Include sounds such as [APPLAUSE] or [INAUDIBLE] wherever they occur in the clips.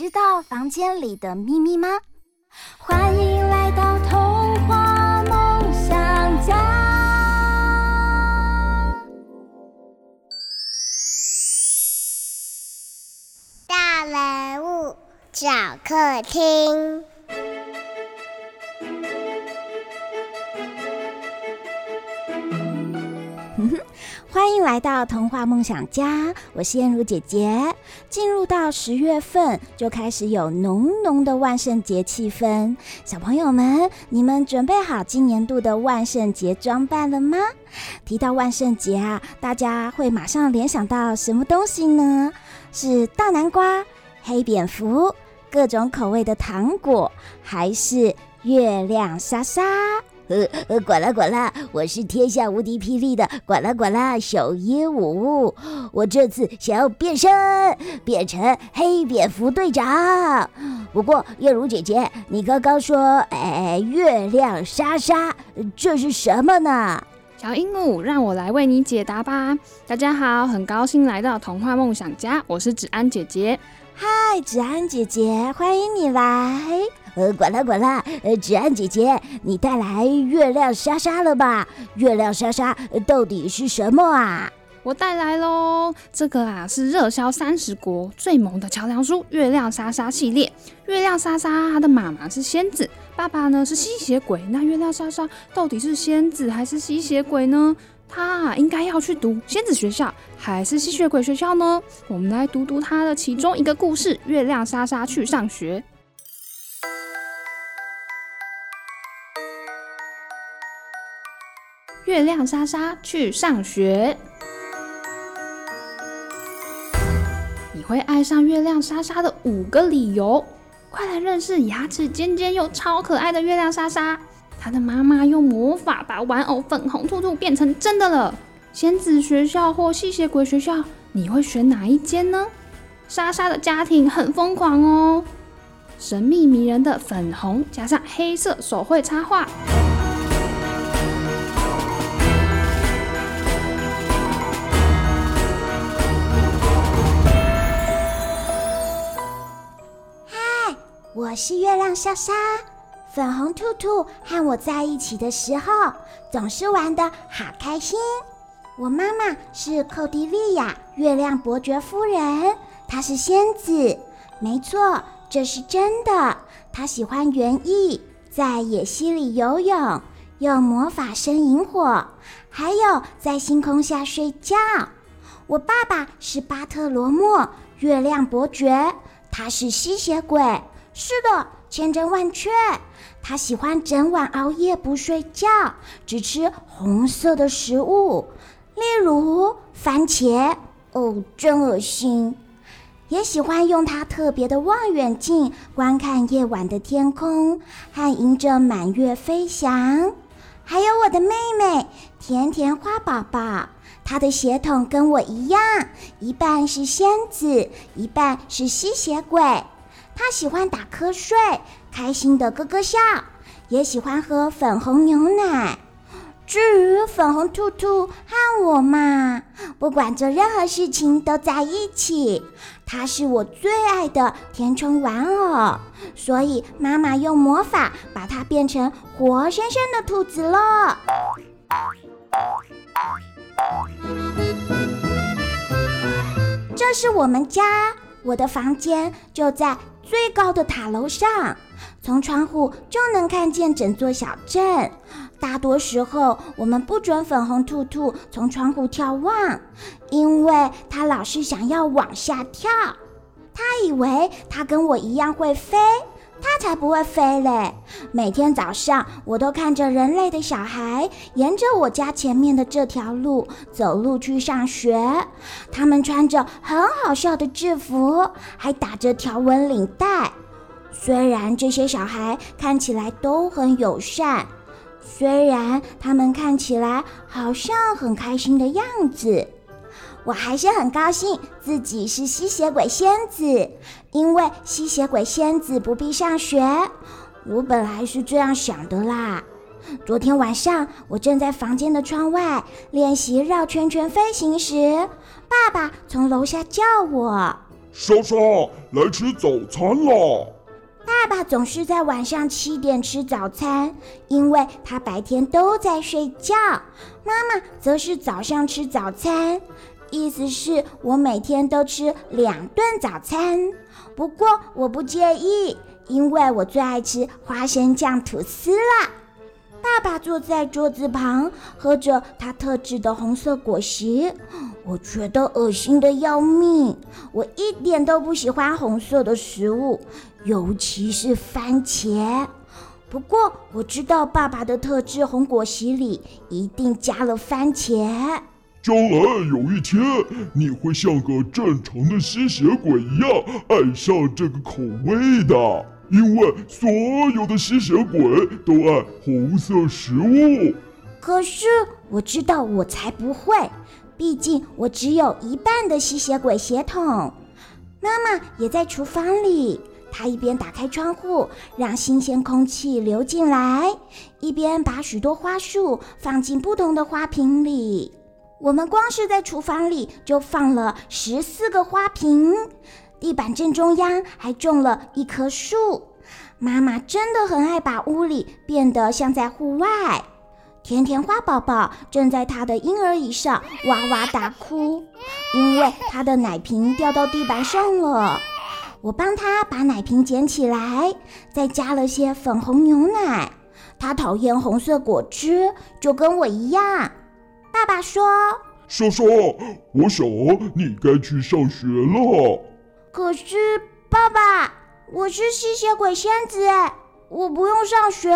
知道房间里的秘密吗？欢迎来到童话梦想家。大人物小客厅。欢迎来到童话梦想家，我是燕如姐姐。进入到十月份，就开始有浓浓的万圣节气氛。小朋友们，你们准备好今年度的万圣节装扮了吗？提到万圣节啊，大家会马上联想到什么东西呢？是大南瓜、黑蝙蝠、各种口味的糖果，还是月亮莎莎？呃呃，管啦管啦，我是天下无敌霹雳的管啦管啦小鹦鹉，我这次想要变身，变成黑蝙蝠队长。不过月如姐姐，你刚刚说，哎，月亮莎莎，这是什么呢？小鹦鹉，让我来为你解答吧。大家好，很高兴来到童话梦想家，我是芷安姐姐。嗨，芷安姐姐，欢迎你来。呃，管啦管啦，呃，芷安姐姐，你带来月亮莎莎了吧？月亮莎莎到底是什么啊？我带来喽，这个啊是热销三十国最萌的桥梁书《月亮莎莎》系列。月亮莎莎她的妈妈是仙子，爸爸呢是吸血鬼。那月亮莎莎到底是仙子还是吸血鬼呢？她应该要去读仙子学校还是吸血鬼学校呢？我们来读读她的其中一个故事：月亮莎莎去上学。月亮莎莎去上学。你会爱上月亮莎莎的五个理由，快来认识牙齿尖尖又超可爱的月亮莎莎。她的妈妈用魔法把玩偶粉红兔兔变成真的了。仙子学校或吸血鬼学校，你会选哪一间呢？莎莎的家庭很疯狂哦，神秘迷人的粉红加上黑色手绘插画。我是月亮莎莎，粉红兔兔和我在一起的时候，总是玩的好开心。我妈妈是寇蒂利亚，月亮伯爵夫人，她是仙子，没错，这是真的。她喜欢园艺，在野溪里游泳，用魔法生萤火，还有在星空下睡觉。我爸爸是巴特罗莫，月亮伯爵，他是吸血鬼。是的，千真万确。他喜欢整晚熬夜不睡觉，只吃红色的食物，例如番茄。哦，真恶心。也喜欢用他特别的望远镜观看夜晚的天空，和迎着满月飞翔。还有我的妹妹甜甜花宝宝，她的血统跟我一样，一半是仙子，一半是吸血鬼。他喜欢打瞌睡，开心的咯咯笑，也喜欢喝粉红牛奶。至于粉红兔兔和我嘛，不管做任何事情都在一起。它是我最爱的填充玩偶，所以妈妈用魔法把它变成活生生的兔子了。这是我们家，我的房间就在最高的塔楼上，从窗户就能看见整座小镇。大多时候，我们不准粉红兔兔从窗户眺望，因为它老是想要往下跳。它以为它跟我一样会飞，它才不会飞嘞！每天早上，我都看着人类的小孩沿着我家前面的这条路走路去上学。他们穿着很好笑的制服，还打着条纹领带。虽然这些小孩看起来都很友善，虽然他们看起来好像很开心的样子。我还是很高兴自己是吸血鬼仙子，因为吸血鬼仙子不必上学。我本来是这样想的啦。昨天晚上，我正在房间的窗外练习绕圈圈飞行时，爸爸从楼下叫我：“莎莎，来吃早餐了。”爸爸总是在晚上七点吃早餐，因为他白天都在睡觉。妈妈则是早上吃早餐。意思是我每天都吃两顿早餐，不过我不介意，因为我最爱吃花生酱吐司了。爸爸坐在桌子旁，喝着他特制的红色果昔，我觉得恶心的要命。我一点都不喜欢红色的食物，尤其是番茄。不过我知道爸爸的特制红果昔里一定加了番茄。将来有一天，你会像个正常的吸血鬼一样爱上这个口味的，因为所有的吸血鬼都爱红色食物。可是我知道我才不会，毕竟我只有一半的吸血鬼血统。妈妈也在厨房里，她一边打开窗户让新鲜空气流进来，一边把许多花束放进不同的花瓶里。我们光是在厨房里就放了十四个花瓶，地板正中央还种了一棵树。妈妈真的很爱把屋里变得像在户外。甜甜花宝宝正在她的婴儿椅上哇哇大哭，因为她的奶瓶掉到地板上了。我帮她把奶瓶捡起来，再加了些粉红牛奶。她讨厌红色果汁，就跟我一样。爸爸说：“莎莎，我想你该去上学了。”可是，爸爸，我是吸血鬼仙子，我不用上学。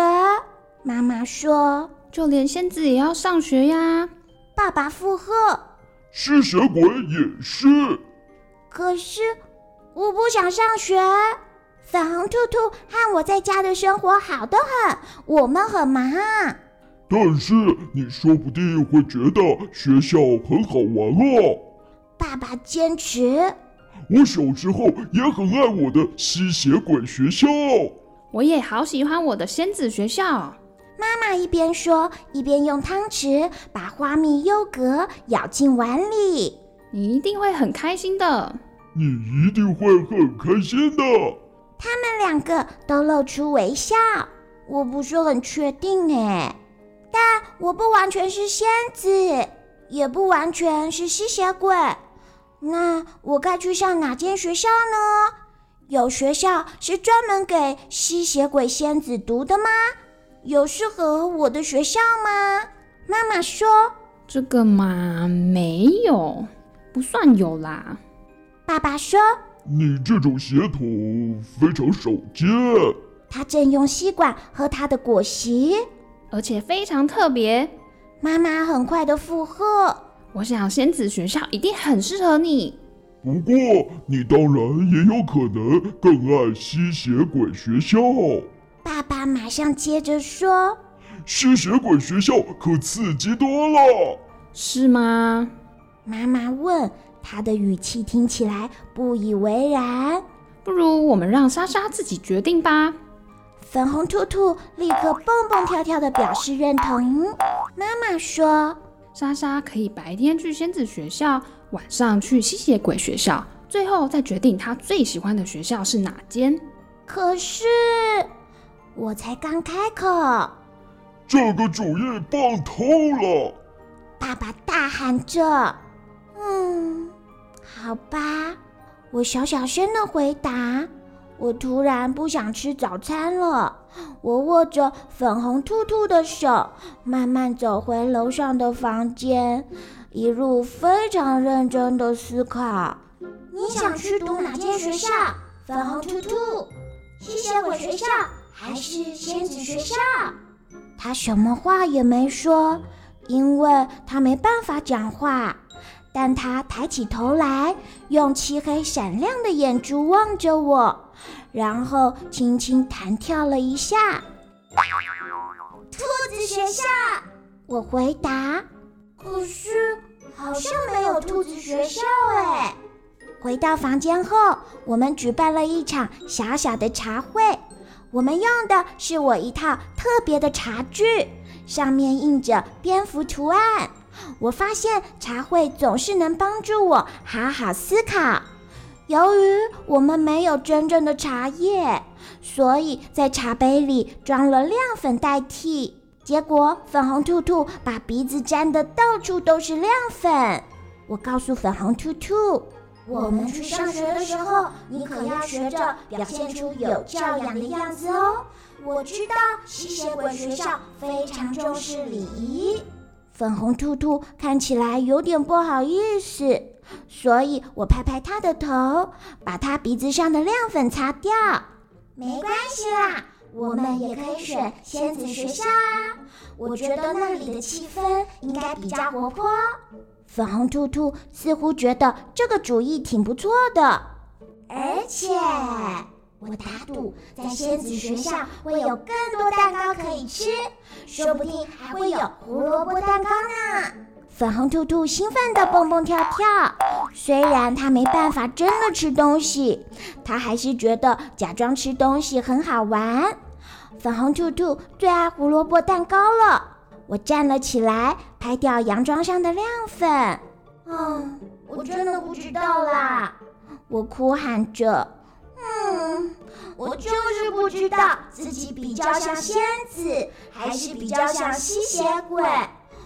妈妈说：“就连仙子也要上学呀。”爸爸附和：“吸血鬼也是。”可是，我不想上学。粉红兔兔和我在家的生活好得很，我们很忙。但是你说不定会觉得学校很好玩哦。爸爸坚持。我小时候也很爱我的吸血鬼学校。我也好喜欢我的仙子学校。妈妈一边说，一边用汤匙把花蜜优格舀进碗里。你一定会很开心的。你一定会很开心的。他们两个都露出微笑。我不是很确定哎。但我不完全是仙子，也不完全是吸血鬼。那我该去上哪间学校呢？有学校是专门给吸血鬼仙子读的吗？有适合我的学校吗？妈妈说：“这个嘛，没有，不算有啦。”爸爸说：“你这种血统非常少见。”他正用吸管喝他的果昔。而且非常特别，妈妈很快的附和。我想仙子学校一定很适合你。不过你当然也有可能更爱吸血鬼学校。爸爸马上接着说：“吸血鬼学校可刺激多了。”是吗？妈妈问，她的语气听起来不以为然。不如我们让莎莎自己决定吧。粉红兔兔立刻蹦蹦跳跳的表示认同。妈妈说：“莎莎可以白天去仙子学校，晚上去吸血鬼学校，最后再决定她最喜欢的学校是哪间。”可是我才刚开口，这个主意棒透了！爸爸大喊着：“嗯，好吧。”我小小声的回答。我突然不想吃早餐了。我握着粉红兔兔的手，慢慢走回楼上的房间，一路非常认真的思考。你想去读哪间学校？粉红兔兔。吸血鬼学校还是仙子学校？他什么话也没说，因为他没办法讲话。但他抬起头来，用漆黑闪亮的眼珠望着我，然后轻轻弹跳了一下。兔子学校，我回答。可是好像没有兔子学校哎。回到房间后，我们举办了一场小小的茶会。我们用的是我一套特别的茶具，上面印着蝙蝠图案。我发现茶会总是能帮助我好好思考。由于我们没有真正的茶叶，所以在茶杯里装了亮粉代替。结果粉红兔兔把鼻子沾得到处都是亮粉。我告诉粉红兔兔：“我们去上学的时候，你可要学着表现出有教养的样子哦。”我知道吸血鬼学校非常重视礼仪。粉红兔兔看起来有点不好意思，所以我拍拍他的头，把他鼻子上的亮粉擦掉。没关系啦，我们也可以选仙子学校啊。我觉得那里的气氛应该比较活泼。粉红兔兔似乎觉得这个主意挺不错的，而且。我打赌，在仙子学校会有更多蛋糕可以吃，说不定还会有胡萝卜蛋糕呢。粉红兔兔兴奋地蹦蹦跳跳，虽然它没办法真的吃东西，它还是觉得假装吃东西很好玩。粉红兔兔最爱胡萝卜蛋糕了。我站了起来，拍掉洋装上的亮粉。嗯，我真的不知道啦，我哭喊着。嗯，我就是不知道自己比较像仙子，还是比较像吸血鬼。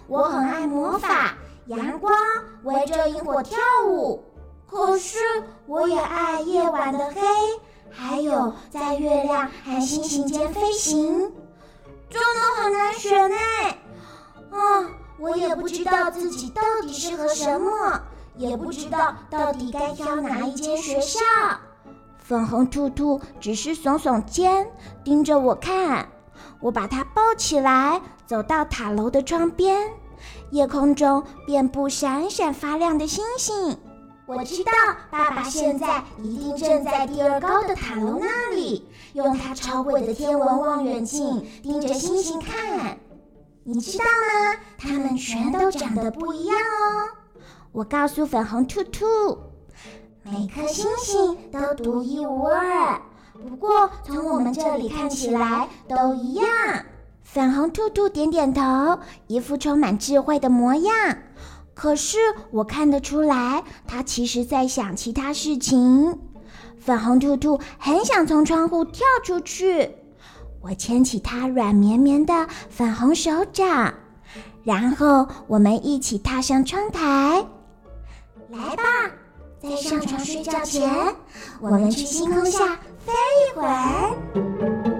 我很爱魔法、阳光，围着萤火跳舞。可是我也爱夜晚的黑，还有在月亮和星星间飞行。真的很难选呢！啊，我也不知道自己到底适合什么，也不知道到底该挑哪一间学校。粉红兔兔只是耸耸肩，盯着我看。我把它抱起来，走到塔楼的窗边。夜空中遍布闪闪发亮的星星。我知道爸爸现在一定正在第二高的塔楼那里，用他超贵的天文望远镜盯着星星看。你知道吗？它们全都长得不一样哦。我告诉粉红兔兔。每颗星星都独一无二，不过从我们这里看起来都一样。粉红兔兔点点头，一副充满智慧的模样。可是我看得出来，它其实在想其他事情。粉红兔兔很想从窗户跳出去，我牵起它软绵绵的粉红手掌，然后我们一起踏上窗台。来吧。在上床睡觉前，我们去星空下飞一会儿。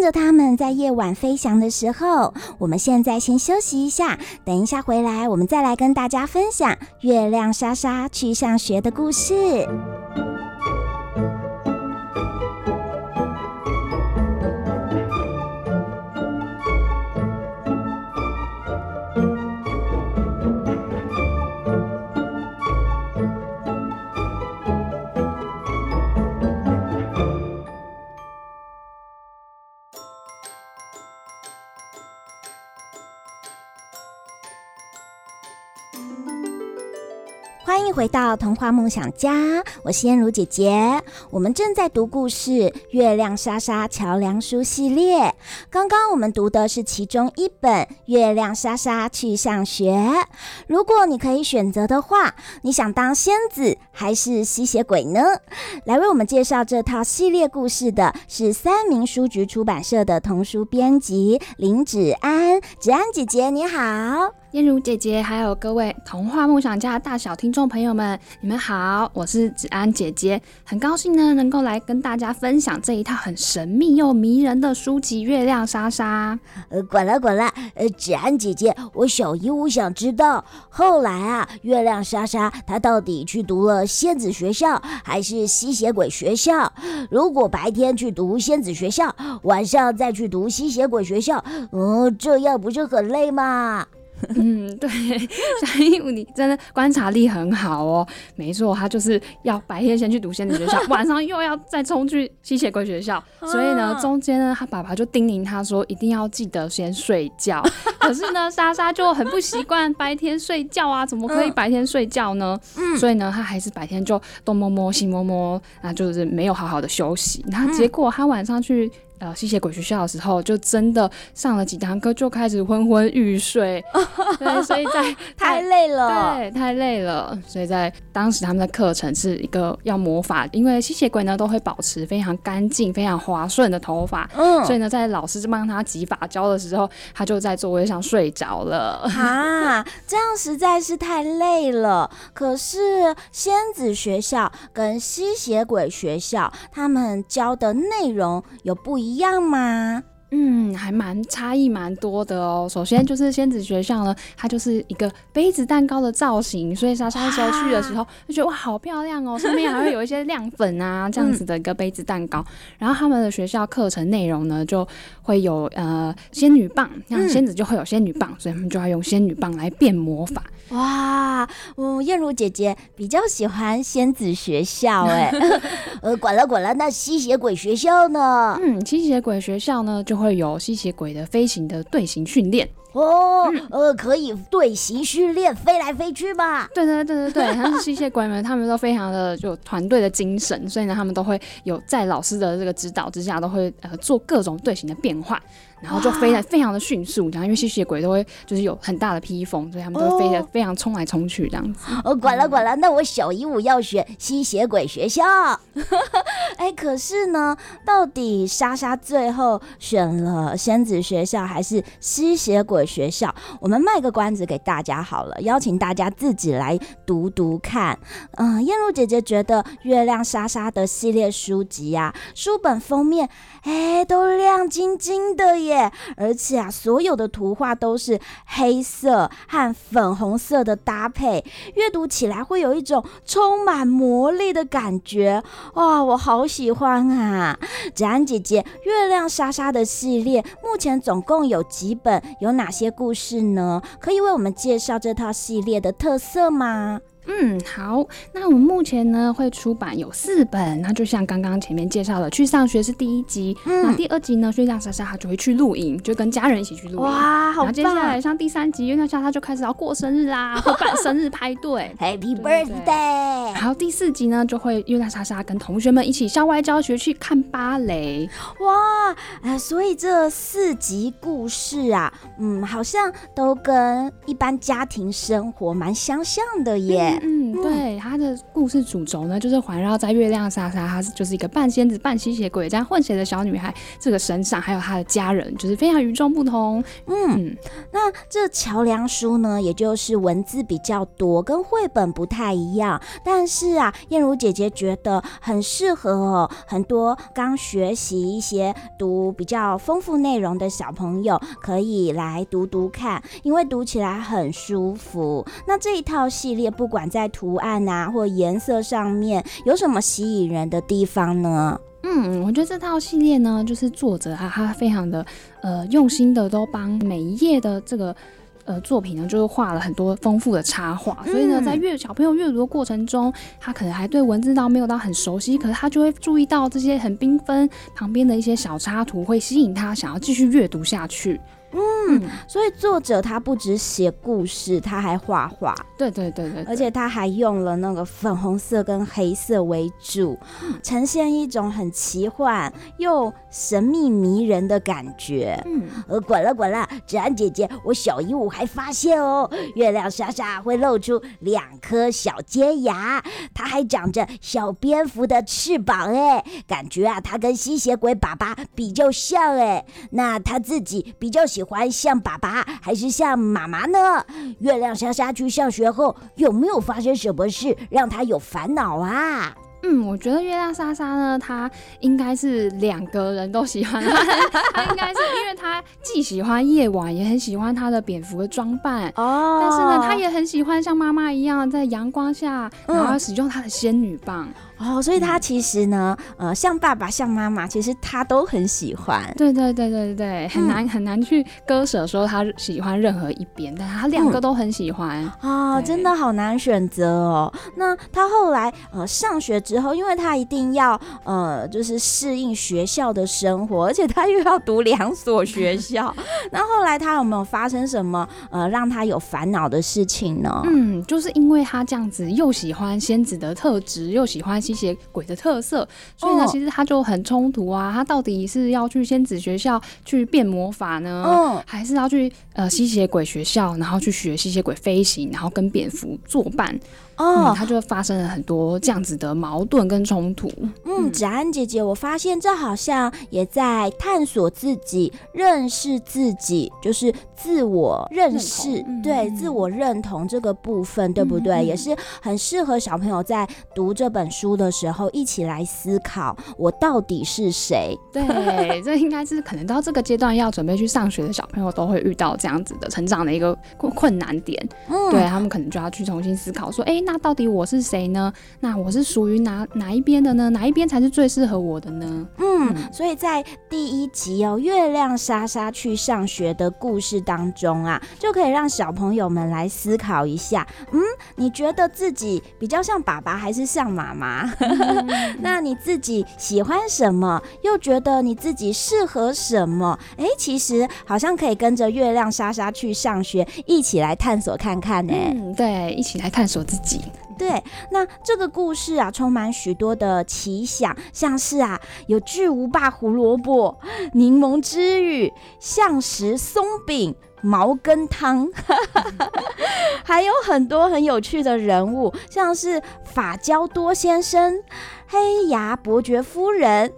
看着他们在夜晚飞翔的时候，我们现在先休息一下，等一下回来，我们再来跟大家分享月亮莎莎去上学的故事。回到童话梦想家，我是燕如姐姐。我们正在读故事《月亮莎莎桥梁书》系列。刚刚我们读的是其中一本《月亮莎莎去上学》。如果你可以选择的话，你想当仙子还是吸血鬼呢？来为我们介绍这套系列故事的是三民书局出版社的童书编辑林芷安。芷安姐姐你好，燕如姐姐，还有各位童话梦想家大小听众。朋友们，你们好，我是子安姐姐，很高兴呢能够来跟大家分享这一套很神秘又迷人的书籍《月亮莎莎》。呃，管了管了，呃，子安姐姐，我小鹦鹉想知道，后来啊，月亮莎莎她到底去读了仙子学校还是吸血鬼学校？如果白天去读仙子学校，晚上再去读吸血鬼学校，嗯、呃，这样不是很累吗？[LAUGHS] 嗯，对，小鹦鹉，你真的观察力很好哦。没错，他就是要白天先去读仙子学校，[LAUGHS] 晚上又要再冲去吸血鬼学校。所以呢，中间呢，他爸爸就叮咛他说，一定要记得先睡觉。[LAUGHS] 可是呢，莎莎就很不习惯白天睡觉啊，怎么可以白天睡觉呢？嗯，所以呢，他还是白天就东摸摸西摸摸，那就是没有好好的休息。然后结果他晚上去。呃，吸血鬼学校的时候，就真的上了几堂课，就开始昏昏欲睡。[LAUGHS] 对，所以在 [LAUGHS] 太累了，对，太累了。所以在当时他们的课程是一个要魔法，因为吸血鬼呢都会保持非常干净、非常滑顺的头发。嗯，所以呢，在老师帮他挤发胶的时候，他就在座位上睡着了。啊，这样实在是太累了。可是仙子学校跟吸血鬼学校，他们教的内容有不一样。一样吗？嗯，还蛮差异蛮多的哦。首先就是仙子学校呢，它就是一个杯子蛋糕的造型，所以莎莎那时候去的时候就觉得哇，好漂亮哦，上面还会有一些亮粉啊，这样子的一个杯子蛋糕。嗯、[LAUGHS] 然后他们的学校课程内容呢，就会有呃仙女棒，像仙子就会有仙女棒，嗯、所以他们就要用仙女棒来变魔法。哇，嗯燕如姐姐比较喜欢仙子学校哎 [LAUGHS] [LAUGHS] 呃，管了管了，那吸血鬼学校呢？嗯，吸血鬼学校呢就会有吸血鬼的飞行的队形训练。哦，呃，可以队形训练，飞来飞去吧？对对对对对，[LAUGHS] 吸血鬼们，他们都非常的有团队的精神，所以呢，他们都会有在老师的这个指导之下，都会呃做各种队形的变换，然后就飞得非常的迅速。然后因为吸血鬼都会就是有很大的披风，所以他们都会飞得非常冲来冲去这样子。哦，管了管了，那我小鹦鹉要选吸血鬼学校。[LAUGHS] 哎、欸，可是呢，到底莎莎最后选了仙子学校还是吸血鬼学校？我们卖个关子给大家好了，邀请大家自己来读读看。嗯、呃，燕如姐姐觉得月亮莎莎的系列书籍呀、啊，书本封面哎、欸、都亮晶晶的耶，而且啊，所有的图画都是黑色和粉红色的搭配，阅读起来会有一种充满魔力的感觉。哇，我好喜欢啊！子安姐姐，月亮莎莎的系列目前总共有几本？有哪些故事呢？可以为我们介绍这套系列的特色吗？嗯，好，那我们目前呢会出版有四本，那就像刚刚前面介绍的，去上学是第一集，嗯、那第二集呢，月亮莎莎她就会去露营，就跟家人一起去露营。哇，好棒！然后接下来像第三集，月亮莎莎就开始要过生日啦，会办生日派对，[LAUGHS] Happy Birthday。然后第四集呢，就会月亮莎莎跟同学们一起校外教学去看芭蕾。哇，呃，所以这四集故事啊，嗯，好像都跟一般家庭生活蛮相像的耶。嗯，对，他的故事主轴呢，就是环绕在月亮莎莎，她是就是一个半仙子半吸血鬼这样混血的小女孩这个身上，还有她的家人，就是非常与众不同。嗯，嗯，那这桥梁书呢，也就是文字比较多，跟绘本不太一样，但是啊，燕如姐姐觉得很适合哦，很多刚学习一些读比较丰富内容的小朋友可以来读读看，因为读起来很舒服。那这一套系列不管在图案啊或颜色上面有什么吸引人的地方呢？嗯，我觉得这套系列呢，就是作者啊，他非常的呃用心的，都帮每一页的这个呃作品呢，就是画了很多丰富的插画。嗯、所以呢，在阅小朋友阅读的过程中，他可能还对文字倒没有到很熟悉，可是他就会注意到这些很缤纷旁边的一些小插图，会吸引他想要继续阅读下去。嗯，所以作者他不只写故事，他还画画。对对对对，而且他还用了那个粉红色跟黑色为主，嗯、呈现一种很奇幻又神秘迷人的感觉。嗯，呃，滚了滚了，子安姐姐，我小鹦鹉还发现哦，月亮莎莎会露出两颗小尖牙，它还长着小蝙蝠的翅膀，哎，感觉啊，它跟吸血鬼爸爸比较像，哎，那他自己比较喜欢像爸爸还是像妈妈呢？月亮莎莎去上学后，有没有发生什么事让她有烦恼啊？嗯，我觉得月亮莎莎呢，她应该是两个人都喜欢她，[LAUGHS] 她应该是因为她既喜欢夜晚，也很喜欢她的蝙蝠的装扮哦。但是呢，她也很喜欢像妈妈一样在阳光下，然后使用她的仙女棒。嗯哦，所以他其实呢，呃，像爸爸，像妈妈，其实他都很喜欢。对对对对对，很难、嗯、很难去割舍说他喜欢任何一边，但他两个都很喜欢。啊、嗯哦，真的好难选择哦。那他后来呃上学之后，因为他一定要呃就是适应学校的生活，而且他又要读两所学校。[LAUGHS] 那后来他有没有发生什么呃让他有烦恼的事情呢？嗯，就是因为他这样子又喜欢仙子的特质，又喜欢。吸血鬼的特色，所以呢，其实他就很冲突啊。他到底是要去仙子学校去变魔法呢，嗯、还是要去呃吸血鬼学校，然后去学吸血鬼飞行，然后跟蝙蝠作伴？哦、嗯，他就发生了很多这样子的矛盾跟冲突。嗯，芷安姐姐，我发现这好像也在探索自己、认识自己，就是自我认识，对、嗯、自我认同这个部分，对不对？嗯、也是很适合小朋友在读这本书的时候一起来思考，我到底是谁？对，[LAUGHS] 这应该是可能到这个阶段要准备去上学的小朋友都会遇到这样子的成长的一个困困难点。嗯，对他们可能就要去重新思考说，哎、欸，那。那到底我是谁呢？那我是属于哪哪一边的呢？哪一边才是最适合我的呢？嗯，所以在第一集哦，月亮莎莎去上学的故事当中啊，就可以让小朋友们来思考一下。嗯，你觉得自己比较像爸爸还是像妈妈？嗯、那你自己喜欢什么？又觉得你自己适合什么？哎、欸，其实好像可以跟着月亮莎莎去上学，一起来探索看看呢。嗯，对，一起来探索自己。对，那这个故事啊，充满许多的奇想，像是啊，有巨无霸胡萝卜、柠檬之雨、象石松饼、毛根汤，[LAUGHS] 还有很多很有趣的人物，像是法焦多先生、黑牙伯爵夫人。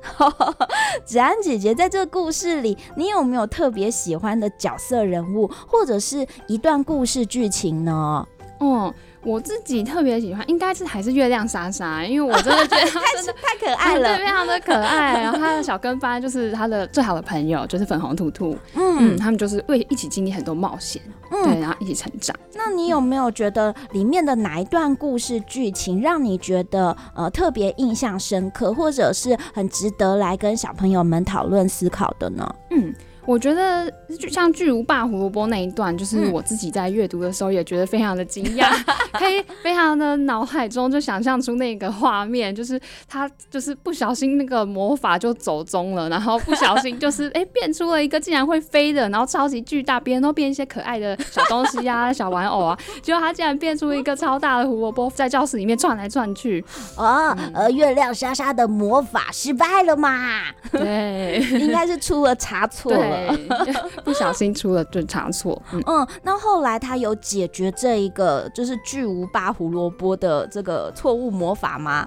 [LAUGHS] 子安姐姐在这个故事里，你有没有特别喜欢的角色人物，或者是一段故事剧情呢？嗯。我自己特别喜欢，应该是还是月亮莎莎，因为我真的觉得她真的 [LAUGHS] 太可爱了，对，非常的可爱。然后他的小跟班就是他的最好的朋友，就是粉红兔兔。嗯，嗯，他们就是为一起经历很多冒险，嗯、对，然后一起成长。那你有没有觉得里面的哪一段故事剧情让你觉得呃特别印象深刻，或者是很值得来跟小朋友们讨论思考的呢？嗯。我觉得就像巨无霸胡萝卜那一段，就是我自己在阅读的时候也觉得非常的惊讶，[LAUGHS] 可以非常的脑海中就想象出那个画面，就是他就是不小心那个魔法就走中了，然后不小心就是 [LAUGHS] 哎、欸、变出了一个竟然会飞的，然后超级巨大，别人都变一些可爱的小东西啊、小玩偶啊，结果他竟然变出一个超大的胡萝卜在教室里面转来转去。哦，呃，月亮莎莎的魔法失败了嘛？对，[LAUGHS] 应该是出了差错。对，[LAUGHS] 不小心出了顿差错。嗯，嗯，那后来他有解决这一个就是巨无霸胡萝卜的这个错误魔法吗？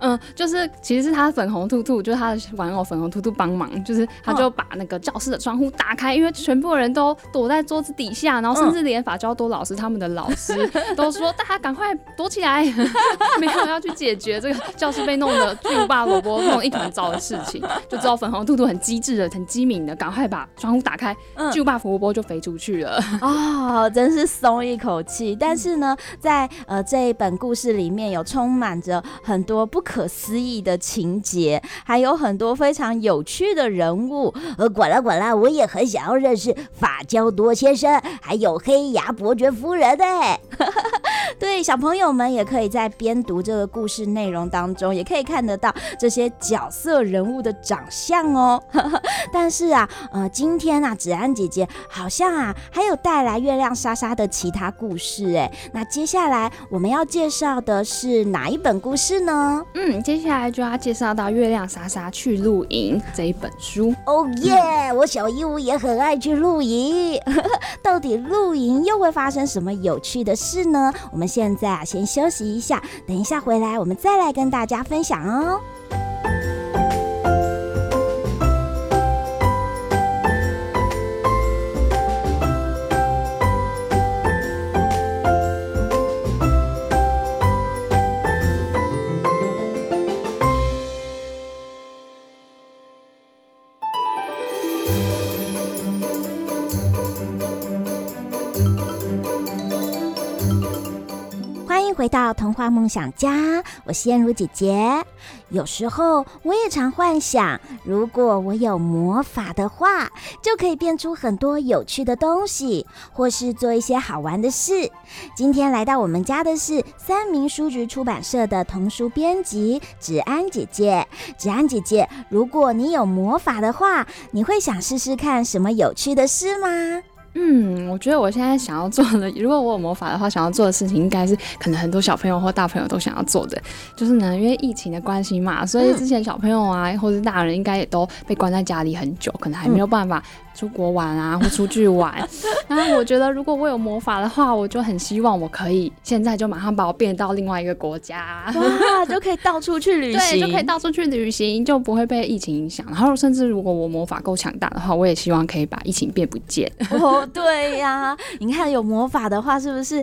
嗯，就是其实是他粉红兔兔，就是他的玩偶粉红兔兔帮忙，就是他就把那个教室的窗户打开，因为全部人都躲在桌子底下，然后甚至连法教多老师他们的老师都说大家赶快躲起来，[LAUGHS] 没有要去解决这个教室被弄得巨无霸萝卜弄一团糟的事情，就知道粉红兔兔很机智的、很机敏的，赶快把窗户打开，巨无霸萝卜就飞出去了。[LAUGHS] 哦，真是松一口气。但是呢，在呃这一本故事里面有充满着很多不。不可思议的情节，还有很多非常有趣的人物。呃，管啦管啦，我也很想要认识发胶多先生，还有黑牙伯爵夫人呢。[LAUGHS] 对，小朋友们也可以在边读这个故事内容当中，也可以看得到这些角色人物的长相哦。[LAUGHS] 但是啊，呃，今天啊，子安姐姐好像啊，还有带来月亮莎莎的其他故事哎。那接下来我们要介绍的是哪一本故事呢？嗯，接下来就要介绍到《月亮莎莎去露营》这一本书。哦耶！我小鹦鹉也很爱去露营。[LAUGHS] 到底露营又会发生什么有趣的事呢？我们现在啊，先休息一下，等一下回来，我们再来跟大家分享哦。到童话梦想家，我是燕如姐姐。有时候我也常幻想，如果我有魔法的话，就可以变出很多有趣的东西，或是做一些好玩的事。今天来到我们家的是三民书局出版社的童书编辑芷安姐姐。芷安姐姐，如果你有魔法的话，你会想试试看什么有趣的事吗？嗯，我觉得我现在想要做的，如果我有魔法的话，想要做的事情应该是可能很多小朋友或大朋友都想要做的，就是呢，因为疫情的关系嘛，所以之前小朋友啊，或者是大人应该也都被关在家里很久，可能还没有办法出国玩啊，或出去玩。[LAUGHS] 然后我觉得，如果我有魔法的话，我就很希望我可以现在就马上把我变到另外一个国家，哇，就可以到处去旅行，对，就可以到处去旅行，就不会被疫情影响。然后甚至如果我魔法够强大的话，我也希望可以把疫情变不见。哦对呀、啊，你看有魔法的话，是不是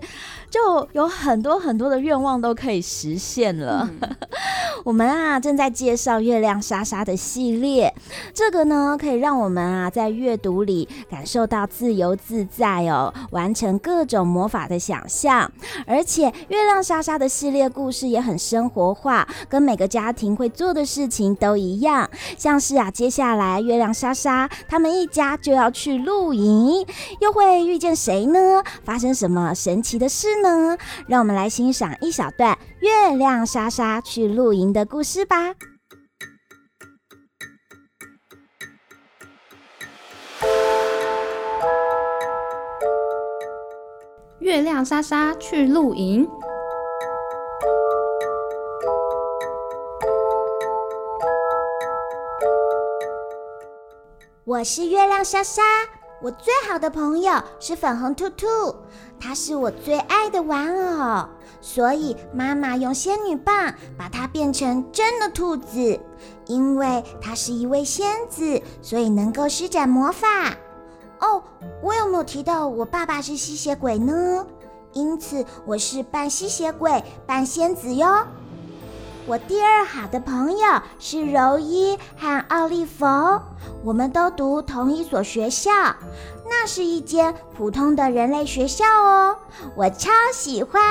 就有很多很多的愿望都可以实现了？嗯、[LAUGHS] 我们啊正在介绍月亮莎莎的系列，这个呢可以让我们啊在阅读里感受到自由自在哦，完成各种魔法的想象。而且月亮莎莎的系列故事也很生活化，跟每个家庭会做的事情都一样。像是啊，接下来月亮莎莎他们一家就要去露营。又会遇见谁呢？发生什么神奇的事呢？让我们来欣赏一小段月亮莎莎去露营的故事吧。月亮莎莎去露营。我是月亮莎莎。我最好的朋友是粉红兔兔，它是我最爱的玩偶，所以妈妈用仙女棒把它变成真的兔子。因为它是一位仙子，所以能够施展魔法。哦，我有没有提到我爸爸是吸血鬼呢？因此我是半吸血鬼半仙子哟。我第二好的朋友是柔伊和奥利弗，我们都读同一所学校，那是一间普通的人类学校哦，我超喜欢。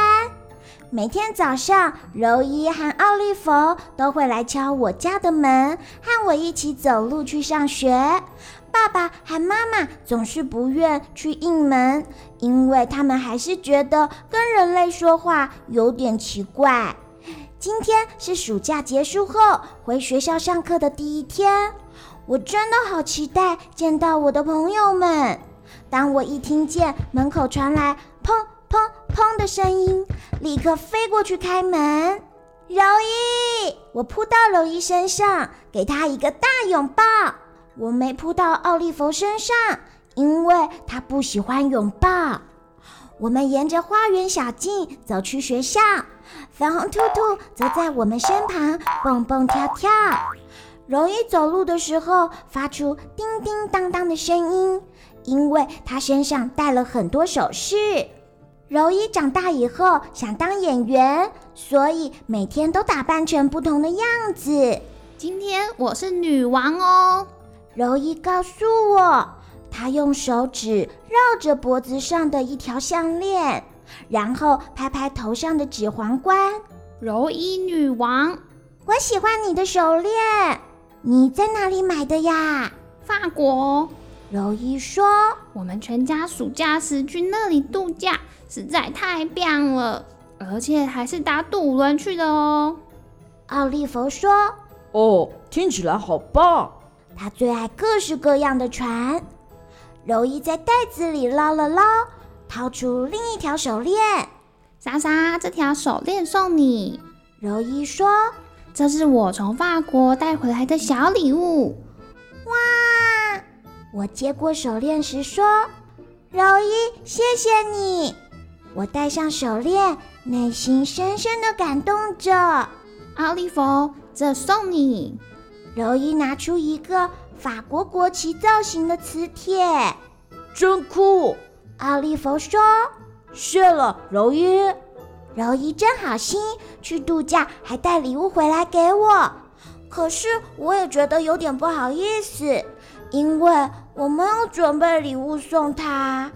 每天早上，柔伊和奥利弗都会来敲我家的门，和我一起走路去上学。爸爸和妈妈总是不愿去应门，因为他们还是觉得跟人类说话有点奇怪。今天是暑假结束后回学校上课的第一天，我真的好期待见到我的朋友们。当我一听见门口传来砰砰砰的声音，立刻飞过去开门。柔伊，我扑到柔伊身上，给她一个大拥抱。我没扑到奥利弗身上，因为他不喜欢拥抱。我们沿着花园小径走去学校。粉红兔兔则在我们身旁蹦蹦跳跳。柔伊走路的时候发出叮叮当当的声音，因为她身上戴了很多首饰。柔一长大以后想当演员，所以每天都打扮成不同的样子。今天我是女王哦，柔一告诉我，她用手指绕着脖子上的一条项链。然后拍拍头上的纸皇冠，柔一女王，我喜欢你的手链，你在哪里买的呀？法国。柔一说：“我们全家暑假时去那里度假，实在太棒了，而且还是搭渡轮去的哦。”奥利弗说：“哦，听起来好棒，他最爱各式各样的船。”柔伊在袋子里捞了捞。掏出另一条手链，莎莎，这条手链送你。柔伊说：“这是我从法国带回来的小礼物。”哇！我接过手链时说：“柔伊，谢谢你。”我戴上手链，内心深深的感动着。奥利弗，这送你。柔伊拿出一个法国国旗造型的磁铁，真酷。奥利弗说：“谢了，柔伊。柔伊真好心，去度假还带礼物回来给我。可是我也觉得有点不好意思，因为我没有准备礼物送他。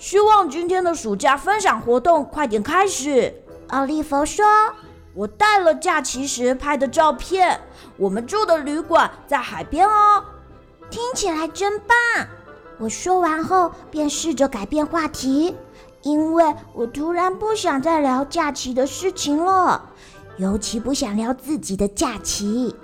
希望今天的暑假分享活动快点开始。奥利弗说：“我带了假期时拍的照片，我们住的旅馆在海边哦。”听起来真棒！我说完后便试着改变话题，因为我突然不想再聊假期的事情了，尤其不想聊自己的假期。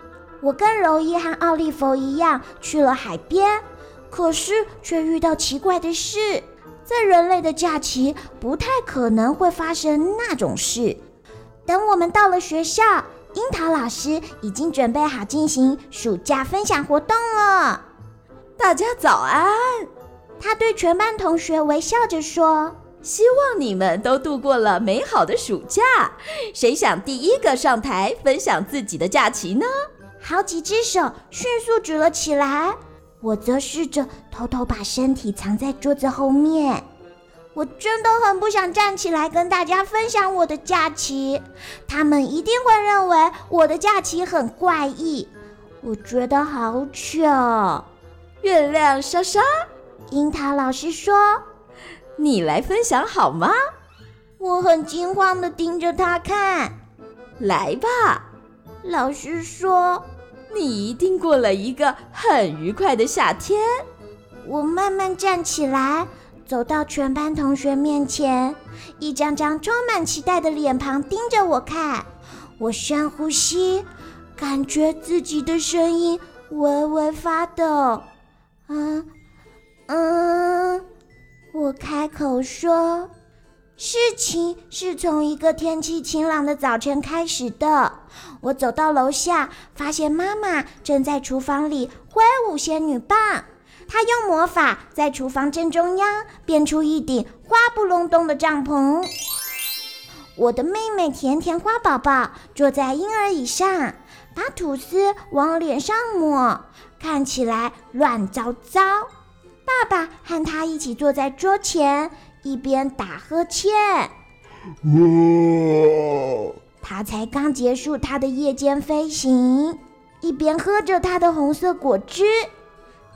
我跟柔伊和奥利弗一样去了海边，可是却遇到奇怪的事。在人类的假期，不太可能会发生那种事。等我们到了学校，樱桃老师已经准备好进行暑假分享活动了。大家早安！他对全班同学微笑着说：“希望你们都度过了美好的暑假。谁想第一个上台分享自己的假期呢？”好几只手迅速举了起来。我则试着偷偷把身体藏在桌子后面。我真的很不想站起来跟大家分享我的假期，他们一定会认为我的假期很怪异。我觉得好糗。月亮莎莎，樱桃老师说：“你来分享好吗？”我很惊慌地盯着他看。来吧，老师说。你一定过了一个很愉快的夏天。我慢慢站起来，走到全班同学面前，一张张充满期待的脸庞盯着我看。我深呼吸，感觉自己的声音微微发抖。嗯嗯，我开口说。事情是从一个天气晴朗的早晨开始的。我走到楼下，发现妈妈正在厨房里挥舞仙女棒。她用魔法在厨房正中央变出一顶花不隆咚的帐篷。我的妹妹甜甜花宝宝坐在婴儿椅上，把吐司往脸上抹，看起来乱糟糟。爸爸和她一起坐在桌前。一边打呵欠，他才刚结束他的夜间飞行，一边喝着他的红色果汁。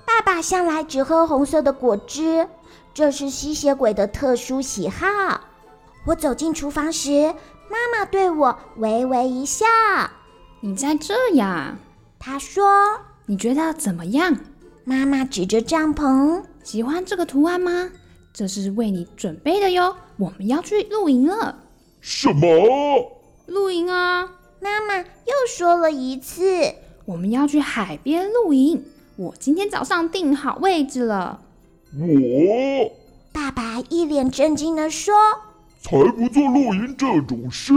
爸爸向来只喝红色的果汁，这是吸血鬼的特殊喜好。我走进厨房时，妈妈对我微微一笑：“你在这呀？”她说：“你觉得怎么样？”妈妈指着帐篷：“喜欢这个图案吗？”这是为你准备的哟，我们要去露营了。什么？露营啊！妈妈又说了一次，我们要去海边露营。我今天早上订好位置了。我？爸爸一脸震惊的说：“才不做露营这种事。”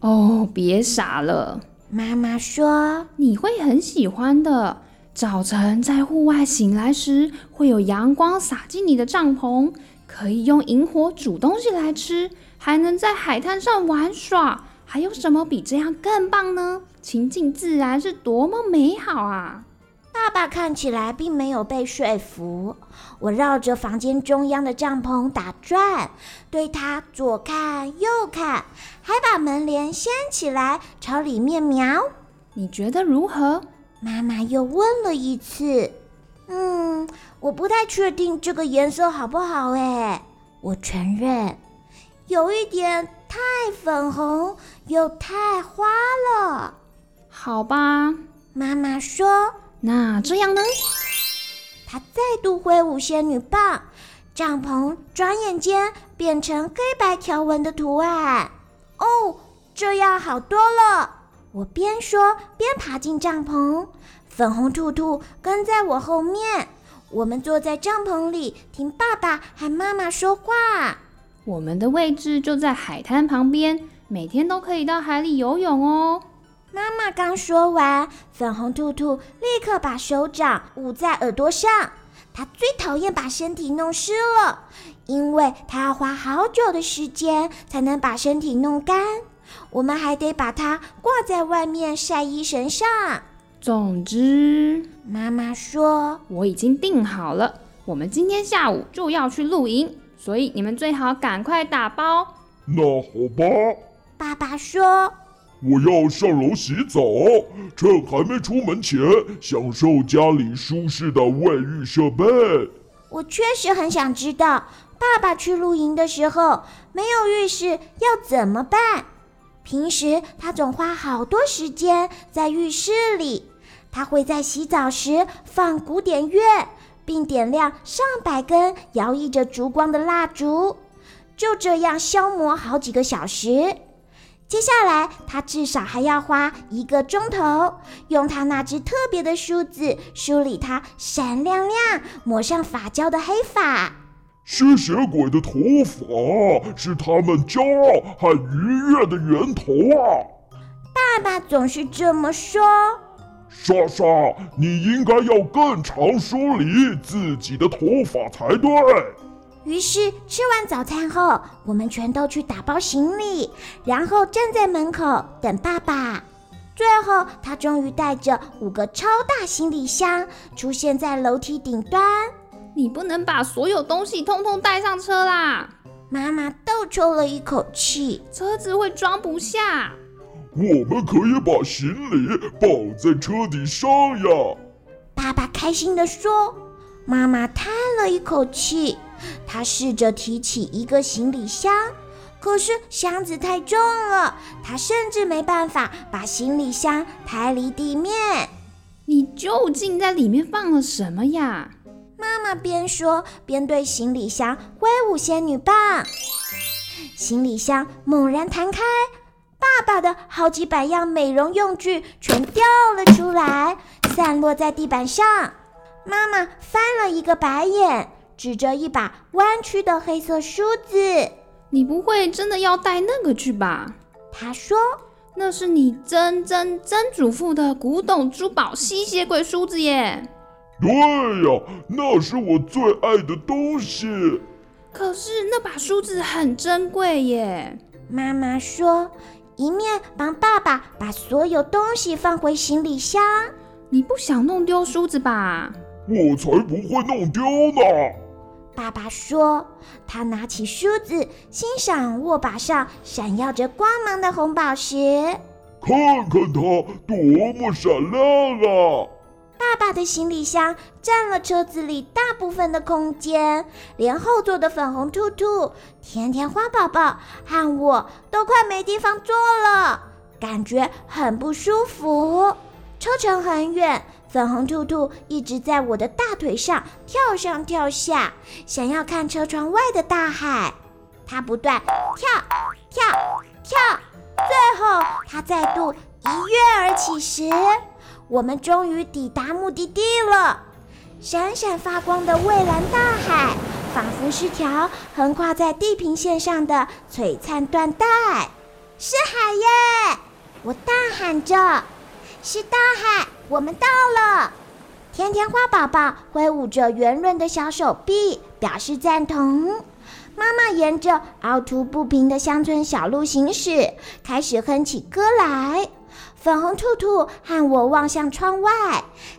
哦，别傻了。妈妈说：“你会很喜欢的。”早晨在户外醒来时，会有阳光洒进你的帐篷，可以用萤火煮东西来吃，还能在海滩上玩耍。还有什么比这样更棒呢？亲近自然是多么美好啊！爸爸看起来并没有被说服。我绕着房间中央的帐篷打转，对他左看右看，还把门帘掀起来朝里面瞄。你觉得如何？妈妈又问了一次：“嗯，我不太确定这个颜色好不好。”哎，我承认有一点太粉红又太花了。好吧，妈妈说：“那这样呢？”她再度挥舞仙女棒，帐篷转眼间变成黑白条纹的图案。哦，这样好多了。我边说边爬进帐篷，粉红兔兔跟在我后面。我们坐在帐篷里，听爸爸和妈妈说话。我们的位置就在海滩旁边，每天都可以到海里游泳哦。妈妈刚说完，粉红兔兔立刻把手掌捂在耳朵上。它最讨厌把身体弄湿了，因为它要花好久的时间才能把身体弄干。我们还得把它挂在外面晒衣绳上。总之，妈妈说我已经定好了，我们今天下午就要去露营，所以你们最好赶快打包。那好吧。爸爸说我要上楼洗澡，趁还没出门前享受家里舒适的卫浴设备。我确实很想知道爸爸去露营的时候没有浴室，要怎么办？平时他总花好多时间在浴室里，他会在洗澡时放古典乐，并点亮上百根摇曳着烛光的蜡烛，就这样消磨好几个小时。接下来，他至少还要花一个钟头，用他那只特别的梳子梳理他闪亮亮、抹上发胶的黑发。吸血鬼的头发是他们骄傲和愉悦的源头啊！爸爸总是这么说。莎莎，你应该要更常梳理自己的头发才对。于是吃完早餐后，我们全都去打包行李，然后站在门口等爸爸。最后，他终于带着五个超大行李箱出现在楼梯顶端。你不能把所有东西通通带上车啦！妈妈倒抽了一口气，车子会装不下。我们可以把行李绑在车底上呀！爸爸开心地说。妈妈叹了一口气。她试着提起一个行李箱，可是箱子太重了，她甚至没办法把行李箱抬离地面。你究竟在里面放了什么呀？妈妈边说边对行李箱挥舞仙女棒，行李箱猛然弹开，爸爸的好几百样美容用具全掉了出来，散落在地板上。妈妈翻了一个白眼。指着一把弯曲的黑色梳子，你不会真的要带那个去吧？他说：“那是你曾曾曾祖父的古董珠宝吸血鬼梳子耶。”对呀，那是我最爱的东西。可是那把梳子很珍贵耶。妈妈说，一面帮爸爸把所有东西放回行李箱。你不想弄丢梳子吧？我才不会弄丢呢。爸爸说：“他拿起梳子，欣赏握把上闪耀着光芒的红宝石。看看它多么闪亮啊！”爸爸的行李箱占了车子里大部分的空间，连后座的粉红兔兔、甜甜花宝宝和我都快没地方坐了，感觉很不舒服。车程很远。粉红兔兔一直在我的大腿上跳上跳下，想要看车窗外的大海。它不断跳跳跳，最后它再度一跃而起时，我们终于抵达目的地了。闪闪发光的蔚蓝大海，仿佛是条横跨在地平线上的璀璨缎带。是海耶！我大喊着。是大海，我们到了。甜甜花宝宝挥舞着圆润的小手臂，表示赞同。妈妈沿着凹凸不平的乡村小路行驶，开始哼起歌来。粉红兔兔和我望向窗外，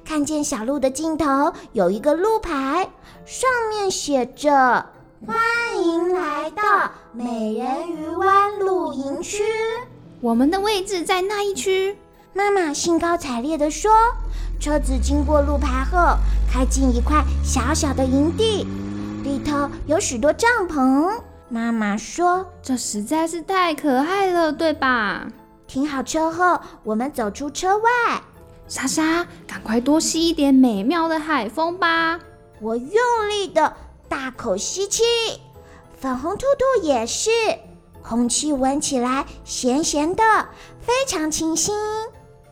看见小路的尽头有一个路牌，上面写着：“欢迎来到美人鱼湾露营区。”我们的位置在那一区。妈妈兴高采烈地说：“车子经过路牌后，开进一块小小的营地，里头有许多帐篷。”妈妈说：“这实在是太可爱了，对吧？”停好车后，我们走出车外。莎莎，赶快多吸一点美妙的海风吧！我用力的大口吸气，粉红兔兔也是，空气闻起来咸咸的，非常清新。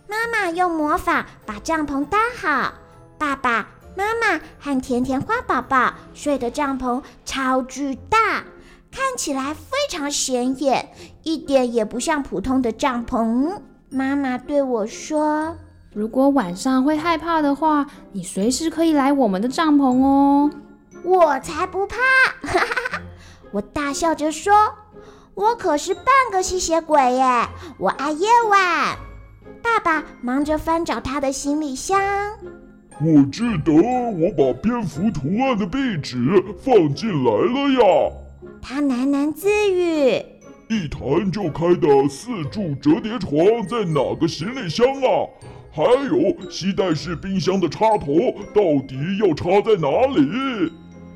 妈妈用魔法把帐篷搭好，爸爸妈妈和甜甜花宝宝睡的帐篷超巨大，看起来非常显眼，一点也不像普通的帐篷。妈妈对我说：“如果晚上会害怕的话，你随时可以来我们的帐篷哦。”我才不怕！哈哈，我大笑着说：“我可是半个吸血鬼耶，我爱夜晚。”爸爸忙着翻找他的行李箱。我记得我把蝙蝠图案的壁纸放进来了呀。他喃喃自语：“一弹就开的四柱折叠床在哪个行李箱啊？还有吸带式冰箱的插头到底要插在哪里？”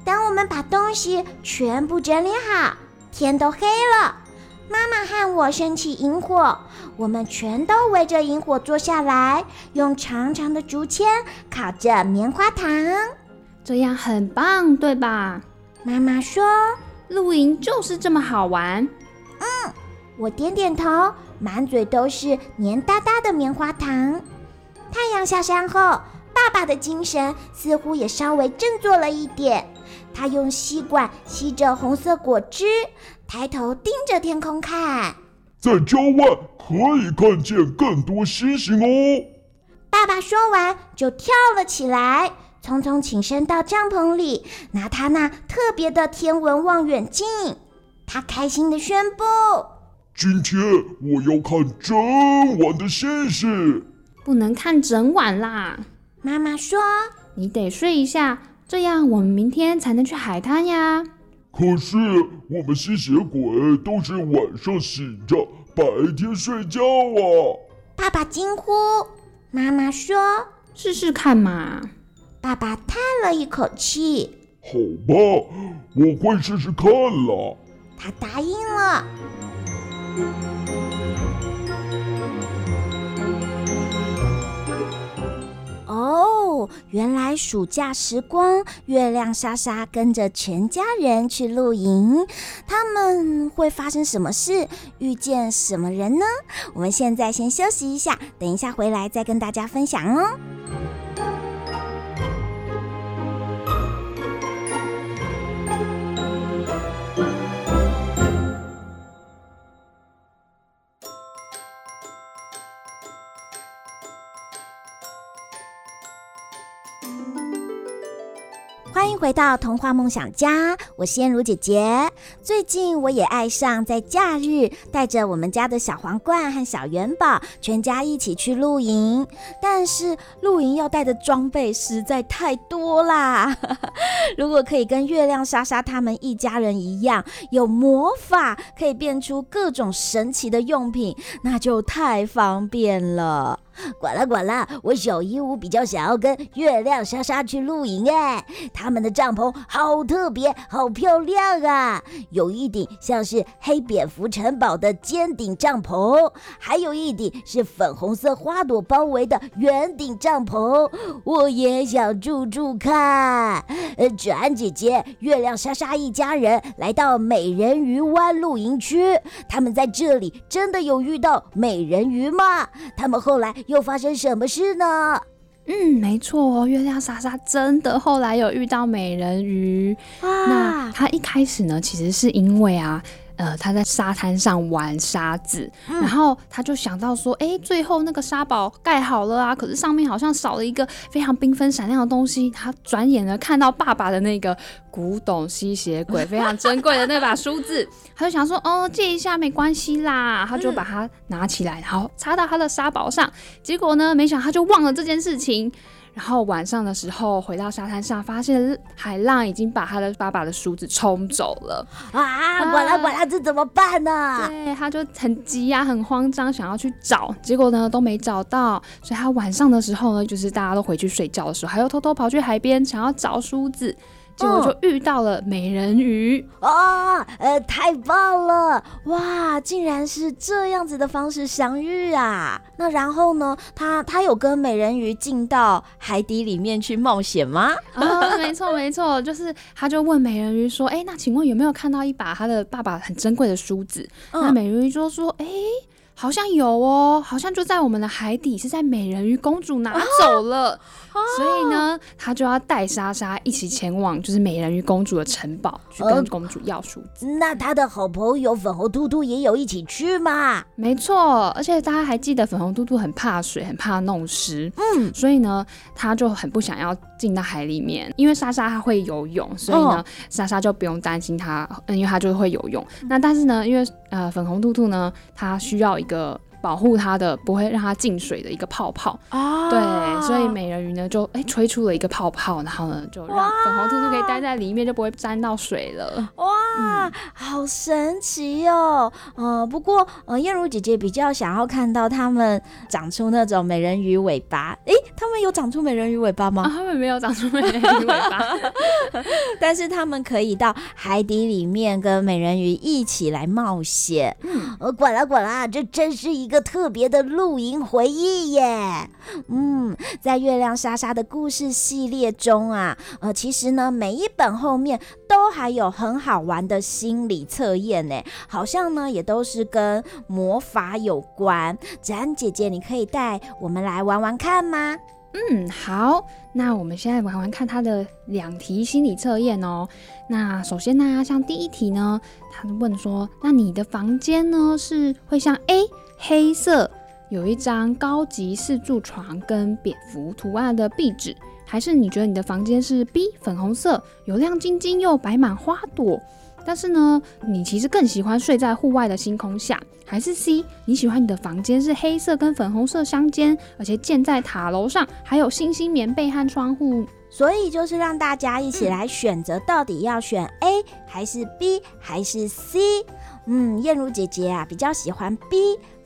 当我们把东西全部整理好，天都黑了。妈妈和我升起萤火，我们全都围着萤火坐下来，用长长的竹签烤着棉花糖。这样很棒，对吧？妈妈说：“露营就是这么好玩。”嗯，我点点头，满嘴都是黏哒哒的棉花糖。太阳下山后，爸爸的精神似乎也稍微振作了一点。他用吸管吸着红色果汁，抬头盯着天空看，在郊外可以看见更多星星哦。爸爸说完就跳了起来，匆匆起身到帐篷里，拿他那特别的天文望远镜。他开心地宣布：“今天我要看整晚的星星。”不能看整晚啦，妈妈说：“你得睡一下。”这样我们明天才能去海滩呀。可是我们吸血鬼都是晚上醒着，白天睡觉啊！爸爸惊呼。妈妈说：“试试看嘛。”爸爸叹了一口气：“好吧，我会试试看了。”他答应了。哦，原来暑假时光，月亮莎莎跟着全家人去露营，他们会发生什么事？遇见什么人呢？我们现在先休息一下，等一下回来再跟大家分享哦。回到童话梦想家，我是燕如姐姐。最近我也爱上在假日带着我们家的小皇冠和小元宝，全家一起去露营。但是露营要带的装备实在太多啦！[LAUGHS] 如果可以跟月亮莎莎他们一家人一样，有魔法可以变出各种神奇的用品，那就太方便了。管啦管啦，我小鹦鹉比较想要跟月亮莎莎去露营哎，他们的帐篷好特别，好漂亮啊！有一顶像是黑蝙蝠城堡的尖顶帐篷，还有一顶是粉红色花朵包围的圆顶帐篷。我也想住住看。呃，芷安姐姐，月亮莎莎一家人来到美人鱼湾露营区，他们在这里真的有遇到美人鱼吗？他们后来。又发生什么事呢？嗯，没错哦，月亮莎莎真的后来有遇到美人鱼。啊，那她一开始呢，其实是因为啊。呃，他在沙滩上玩沙子，嗯，然后他就想到说，哎，最后那个沙堡盖好了啊，可是上面好像少了一个非常缤纷闪亮的东西。他转眼呢看到爸爸的那个古董吸血鬼 [LAUGHS] 非常珍贵的那把梳子，他就想说，哦，借一下没关系啦，他就把它拿起来，然后插到他的沙堡上。结果呢，没想到他就忘了这件事情。然后晚上的时候回到沙滩上，发现海浪已经把他的爸爸的梳子冲走了啊！管了管了，这怎么办呢？啊？对，他就很急呀，啊，很慌张，想要去找，结果呢都没找到。所以他晚上的时候呢，就是大家都回去睡觉的时候，还要偷偷跑去海边想要找梳子。结果就遇到了美人鱼啊、哦！呃，太棒了！哇，竟然是这样子的方式相遇啊！那然后呢？他他有跟美人鱼进到海底里面去冒险吗？没错 [LAUGHS] 没错，就是他就问美人鱼说：“哎，那请问有没有看到一把他的爸爸很珍贵的梳子？”嗯、那美人鱼就说：“哎。”好像有哦，好像就在我们的海底，是在美人鱼公主拿走了，啊、所以呢，他就要带莎莎一起前往，就是美人鱼公主的城堡，去跟公主要梳子。那他的好朋友粉红兔兔也有一起去吗？没错，而且大家还记得粉红兔兔很怕水，很怕弄湿，嗯，所以呢，他就很不想要进到海里面，因为莎莎她会游泳，所以呢，哦、莎莎就不用担心她，嗯，因为她就会游泳。那但是呢，因为呃，粉红兔兔呢，它需要一个保护它的，不会让它进水的一个泡泡啊。对，所以美人鱼呢就哎、欸、吹出了一个泡泡，然后呢就让粉红兔兔可以待在里面，就不会沾到水了。哇！哇，好神奇哦！呃，不过呃，燕如姐姐比较想要看到他们长出那种美人鱼尾巴。诶，他们有长出美人鱼尾巴吗？啊，他们没有长出美人鱼尾巴，[LAUGHS] 但是他们可以到海底里面跟美人鱼一起来冒险。嗯，呃，呱啦呱啦，这真是一个特别的露营回忆耶。嗯，在月亮莎莎的故事系列中啊，呃，其实呢，每一本后面都还有很好玩的心理测验呢，好像呢也都是跟魔法有关。子安姐姐，你可以带我们来玩玩看吗？嗯，好，那我们现在玩玩看他的两题心理测验哦。那首先呢，像第一题呢，他问说，那你的房间呢是会像 A 黑色，有一张高级四柱床跟蝙蝠图案的壁纸，还是你觉得你的房间是 B 粉红色，有亮晶晶又摆满花朵？但是呢，你其实更喜欢睡在户外的星空下，还是 C？你喜欢你的房间是黑色跟粉红色相间，而且建在塔楼上，还有星星棉被和窗户。所以就是让大家一起来选择，到底要选 A 还是 B 还是 C？嗯，燕如姐姐啊，比较喜欢 B。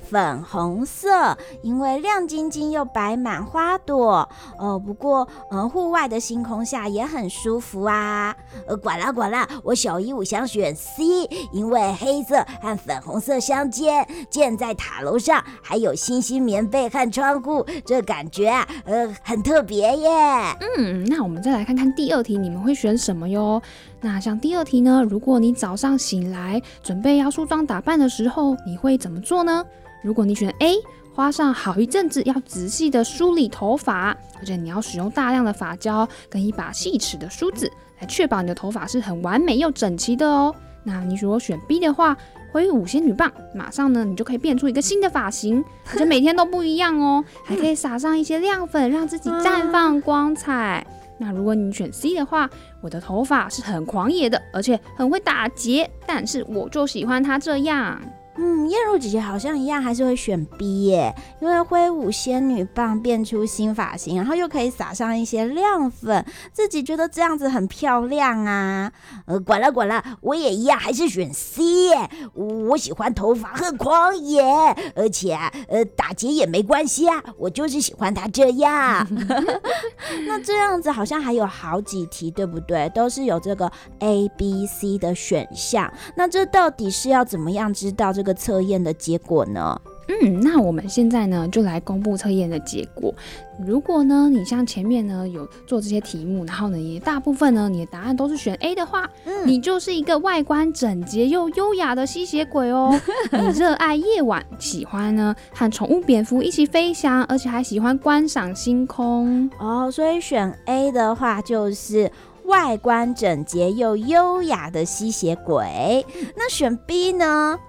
粉红色，因为亮晶晶又摆满花朵哦。不过，嗯，户外的星空下也很舒服啊。呃，管啦管啦，我小鹦鹉想选 C，因为黑色和粉红色相间，建在塔楼上，还有星星棉被和窗户，这感觉啊，呃，很特别耶。嗯，那我们再来看看第二题，你们会选什么哟？那像第二题呢？如果你早上醒来准备要梳妆打扮的时候，你会怎么做呢？如果你选 A，花上好一阵子要仔细的梳理头发，而且你要使用大量的发胶跟一把细齿的梳子，来确保你的头发是很完美又整齐的哦。那你如果选 B 的话，挥舞仙女棒，马上呢你就可以变出一个新的发型，[LAUGHS] 而且每天都不一样哦，还可以撒上一些亮粉，让自己绽放光彩。那如果你选 C 的话，我的头发是很狂野的，而且很会打结，但是我就喜欢它这样。嗯，燕如姐姐好像一样，还是会选 B 耶，因为挥舞仙女棒变出新发型，然后又可以撒上一些亮粉，自己觉得这样子很漂亮啊。呃，管了管了，我也一样，还是选 C。我喜欢头发很狂野，而且啊，呃，打结也没关系啊，我就是喜欢它这样。[LAUGHS] 那这样子好像还有好几题，对不对？都是有这个 A、B、C 的选项。那这到底是要怎么样知道这个？个测验的结果呢？嗯，那我们现在呢就来公布测验的结果。如果呢你像前面呢有做这些题目，然后呢也大部分呢你的答案都是选 A 的话，嗯，你就是一个外观整洁又优雅的吸血鬼哦。[LAUGHS] 你热爱夜晚，喜欢呢和宠物蝙蝠一起飞翔，而且还喜欢观赏星空哦。所以选 A 的话就是。外观整洁又优雅的吸血鬼，那选 B 呢？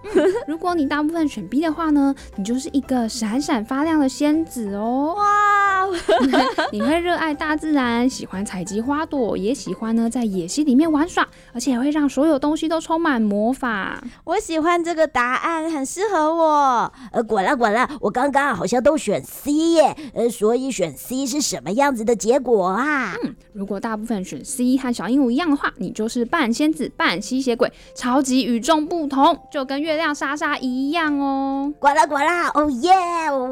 如果你大部分选 B 的话呢，你就是一个闪闪发亮的仙子哦！哇，[LAUGHS] 你会热爱大自然，喜欢采集花朵，也喜欢呢在野溪里面玩耍，而且会让所有东西都充满魔法。我喜欢这个答案，很适合我。呃，滚了滚了，我刚刚好像都选 C 耶，呃，所以选 C 是什么样子的结果啊？嗯，如果大部分选 C。一和小鹦鹉一样的话，你就是半仙子半吸血鬼，超级与众不同，就跟月亮莎莎一样哦。呱啦呱啦，哦耶！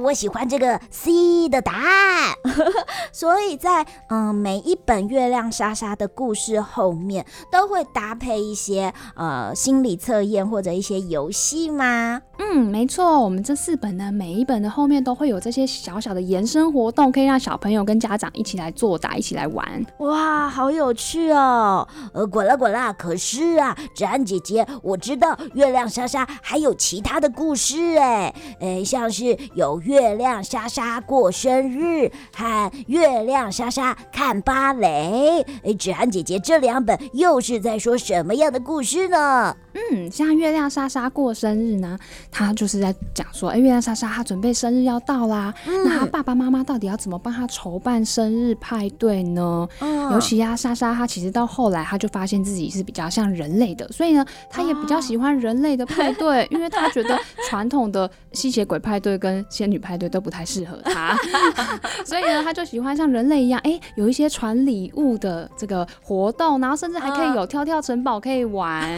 我喜欢这个 C 的答案。[LAUGHS] 所以在嗯每一本月亮莎莎的故事后面，都会搭配一些呃心理测验或者一些游戏吗？嗯，没错。我们这四本呢，每一本的后面都会有这些小小的延伸活动，可以让小朋友跟家长一起来作答，一起来玩。哇，好有趣！哦，呃，滚啦滚啦！可是啊，芷安姐姐，我知道月亮莎莎还有其他的故事哎，呃，像是有月亮莎莎过生日和月亮莎莎看芭蕾。哎，芷安姐姐，这两本又是在说什么样的故事呢？嗯，像月亮莎莎过生日呢，他就是在讲说，哎、欸，月亮莎莎她准备生日要到啦，嗯、那他爸爸妈妈到底要怎么帮他筹办生日派对呢？嗯、尤其啊，莎莎她其实到后来，她就发现自己是比较像人类的，所以呢，她也比较喜欢人类的派对，哦、[LAUGHS] 因为她觉得传统的吸血鬼派对跟仙女派对都不太适合她，[LAUGHS] 所以呢，她就喜欢像人类一样，哎、欸，有一些传礼物的这个活动，然后甚至还可以有跳跳城堡可以玩，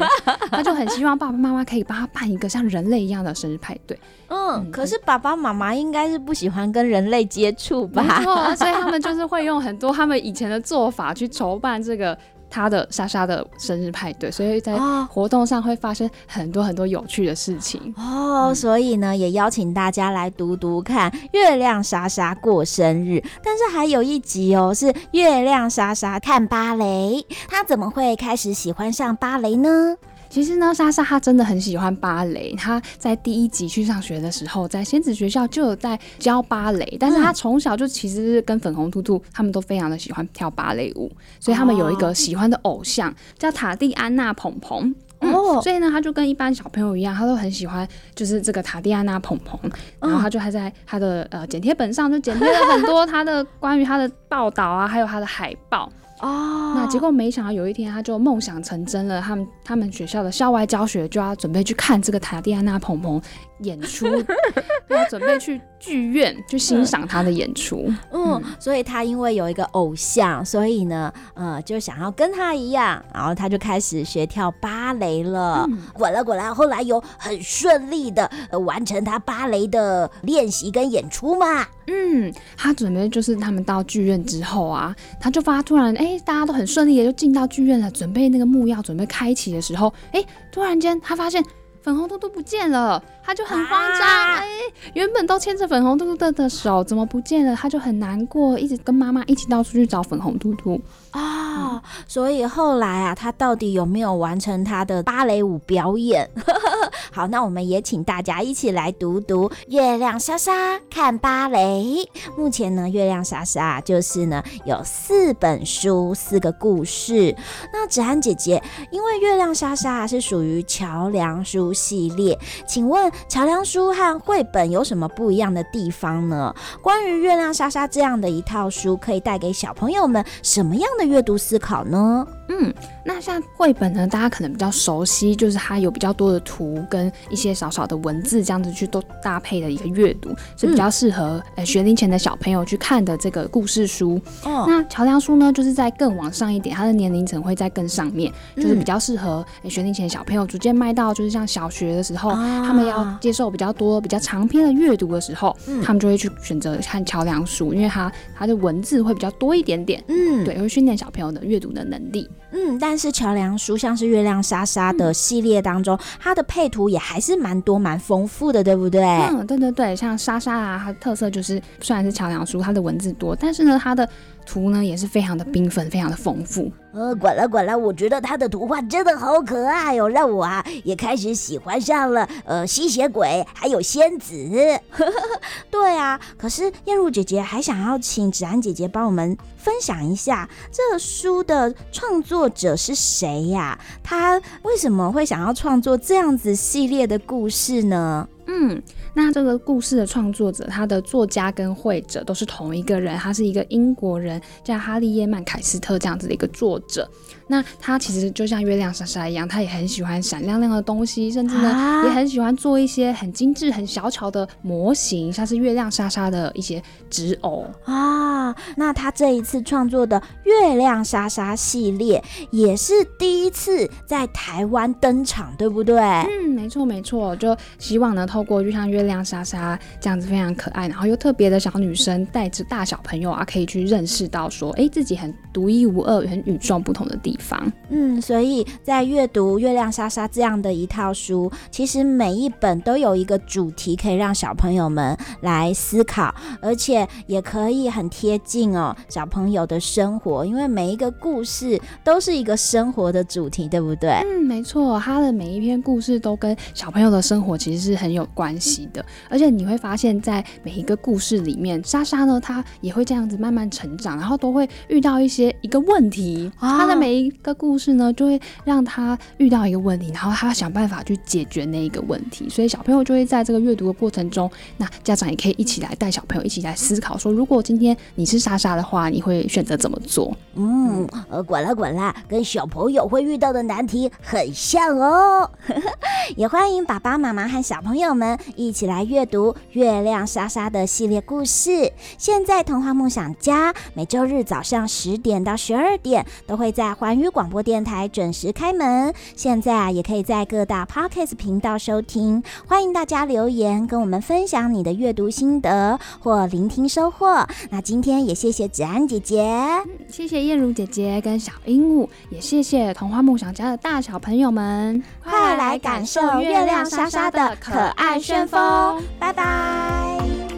她就很希望爸爸妈妈可以帮她办一个像人类一样的生日派对。嗯，嗯，可是爸爸妈妈应该是不喜欢跟人类接触吧？[LAUGHS] 所以他们就是会用很多他们以前的做法去筹办这个。他的莎莎的生日派对，所以在活动上会发生很多很多有趣的事情哦。嗯、所以呢，也邀请大家来读读看《月亮莎莎过生日》，但是还有一集哦，是月亮莎莎看芭蕾。他怎么会开始喜欢上芭蕾呢？其实呢，莎莎她真的很喜欢芭蕾。她在第一集去上学的时候，在仙子学校就有在教芭蕾。但是她从小就其实是跟粉红兔兔他们都非常的喜欢跳芭蕾舞，所以他们有一个喜欢的偶像叫塔蒂安娜蓬蓬。哦，所以呢，他就跟一般小朋友一样，他都很喜欢就是这个塔蒂安娜蓬蓬。然后他就还在他的呃剪贴本上就剪贴了很多他的关于他的报道啊，还有他的海报。哦，那结果没想到有一天他就梦想成真了，他们他们学校的校外教学就要准备去看这个塔蒂安娜蓬蓬演出，就 [LAUGHS] 要准备去剧院去欣赏他的演出。嗯，嗯，所以他因为有一个偶像，所以呢，呃，就想要跟他一样，然后他就开始学跳芭蕾了。嗯、果然果然，后来有很顺利的、呃、完成他芭蕾的练习跟演出嘛。嗯，他准备就是他们到剧院之后啊，他就发突然哎、欸，大家都很顺利的就进到剧院了，准备那个幕要准备开启的时候，哎、欸，突然间他发现。粉红兔兔不见了，他就很慌张。哎、啊欸，原本都牵着粉红兔兔的的手，怎么不见了？他就很难过，一直跟妈妈一起到处去找粉红兔兔。啊、哦，所以后来啊，他到底有没有完成他的芭蕾舞表演？[LAUGHS] 好，那我们也请大家一起来读读《月亮莎莎看芭蕾》。目前呢，《月亮莎莎》就是呢有四本书，四个故事。那芷安姐姐，因为《月亮莎莎》是属于桥梁书系列，请问桥梁书和绘本有什么不一样的地方呢？关于《月亮莎莎》这样的一套书，可以带给小朋友们什么样的阅读思考呢？嗯，那像绘本呢，大家可能比较熟悉，就是它有比较多的图跟一些少少的文字，这样子去都搭配的一个阅读，是比较适合呃学龄前的小朋友去看的这个故事书。哦，那桥梁书呢，就是在更往上一点，它的年龄层会在更上面，就是比较适合学龄前的小朋友逐渐迈到就是像小学的时候，啊、他们要接受比较多比较长篇的阅读的时候，嗯、他们就会去选择看桥梁书，因为它它的文字会比较多一点点。嗯，对，会训练小朋友的阅读的能力。嗯，但是桥梁书像是月亮莎莎的系列当中，嗯、它的配图也还是蛮多蛮丰富的，对不对？嗯，对对对，像莎莎啊，它的特色就是虽然是桥梁书，它的文字多，但是呢，它的图呢也是非常的缤纷，非常的丰富。呃，管了管了，我觉得他的图画真的好可爱哟、哦，让我啊也开始喜欢上了呃吸血鬼还有仙子。[LAUGHS] 对啊，可是燕如姐姐还想要请芷安姐姐帮我们分享一下这书的创作者是谁呀？他为什么会想要创作这样子系列的故事呢？嗯，那这个故事的创作者，他的作家跟绘者都是同一个人，他是一个英国人，叫哈利耶曼凯斯特这样子的一个作者。那他其实就像月亮莎莎一样，他也很喜欢闪亮亮的东西，甚至呢、啊、也很喜欢做一些很精致、很小巧的模型，像是月亮莎莎的一些纸偶啊。那他这一次创作的月亮莎莎系列也是第一次在台湾登场，对不对？嗯，没错没错，就希望呢，透过就像月亮莎莎这样子非常可爱，然后又特别的小女生，带着大小朋友啊，可以去认识到说，哎、欸，自己很独一无二、很与众不同的地方。方嗯，所以在阅读《月亮莎莎》这样的一套书，其实每一本都有一个主题，可以让小朋友们来思考，而且也可以很贴近哦小朋友的生活，因为每一个故事都是一个生活的主题，对不对？嗯，没错，他的每一篇故事都跟小朋友的生活其实是很有关系的。而且你会发现在每一个故事里面，莎莎呢，她也会这样子慢慢成长，然后都会遇到一些一个问题。她的每一个故事呢，就会让她遇到一个问题，然后她想办法去解决那一个问题。所以小朋友就会在这个阅读的过程中，那家长也可以一起来带小朋友一起来思考说，如果今天你是莎莎的话，你会选择怎么做？嗯，呃，管啦管啦，跟小朋友会遇到的难题很像哦。[LAUGHS] 也欢迎爸爸妈妈和小朋友们一起来阅读《月亮莎莎》的系列故事。现在童话梦想家每周日早上十点到十二点都会在环宇广播电台准时开门。现在啊，也可以在各大 Podcast 频道收听。欢迎大家留言跟我们分享你的阅读心得或聆听收获。那今天也谢谢芷安姐姐，谢谢燕如姐姐跟小鹦鹉，也谢谢童话梦想家的大小朋友们，快来感受月亮莎莎的可爱旋风，拜拜。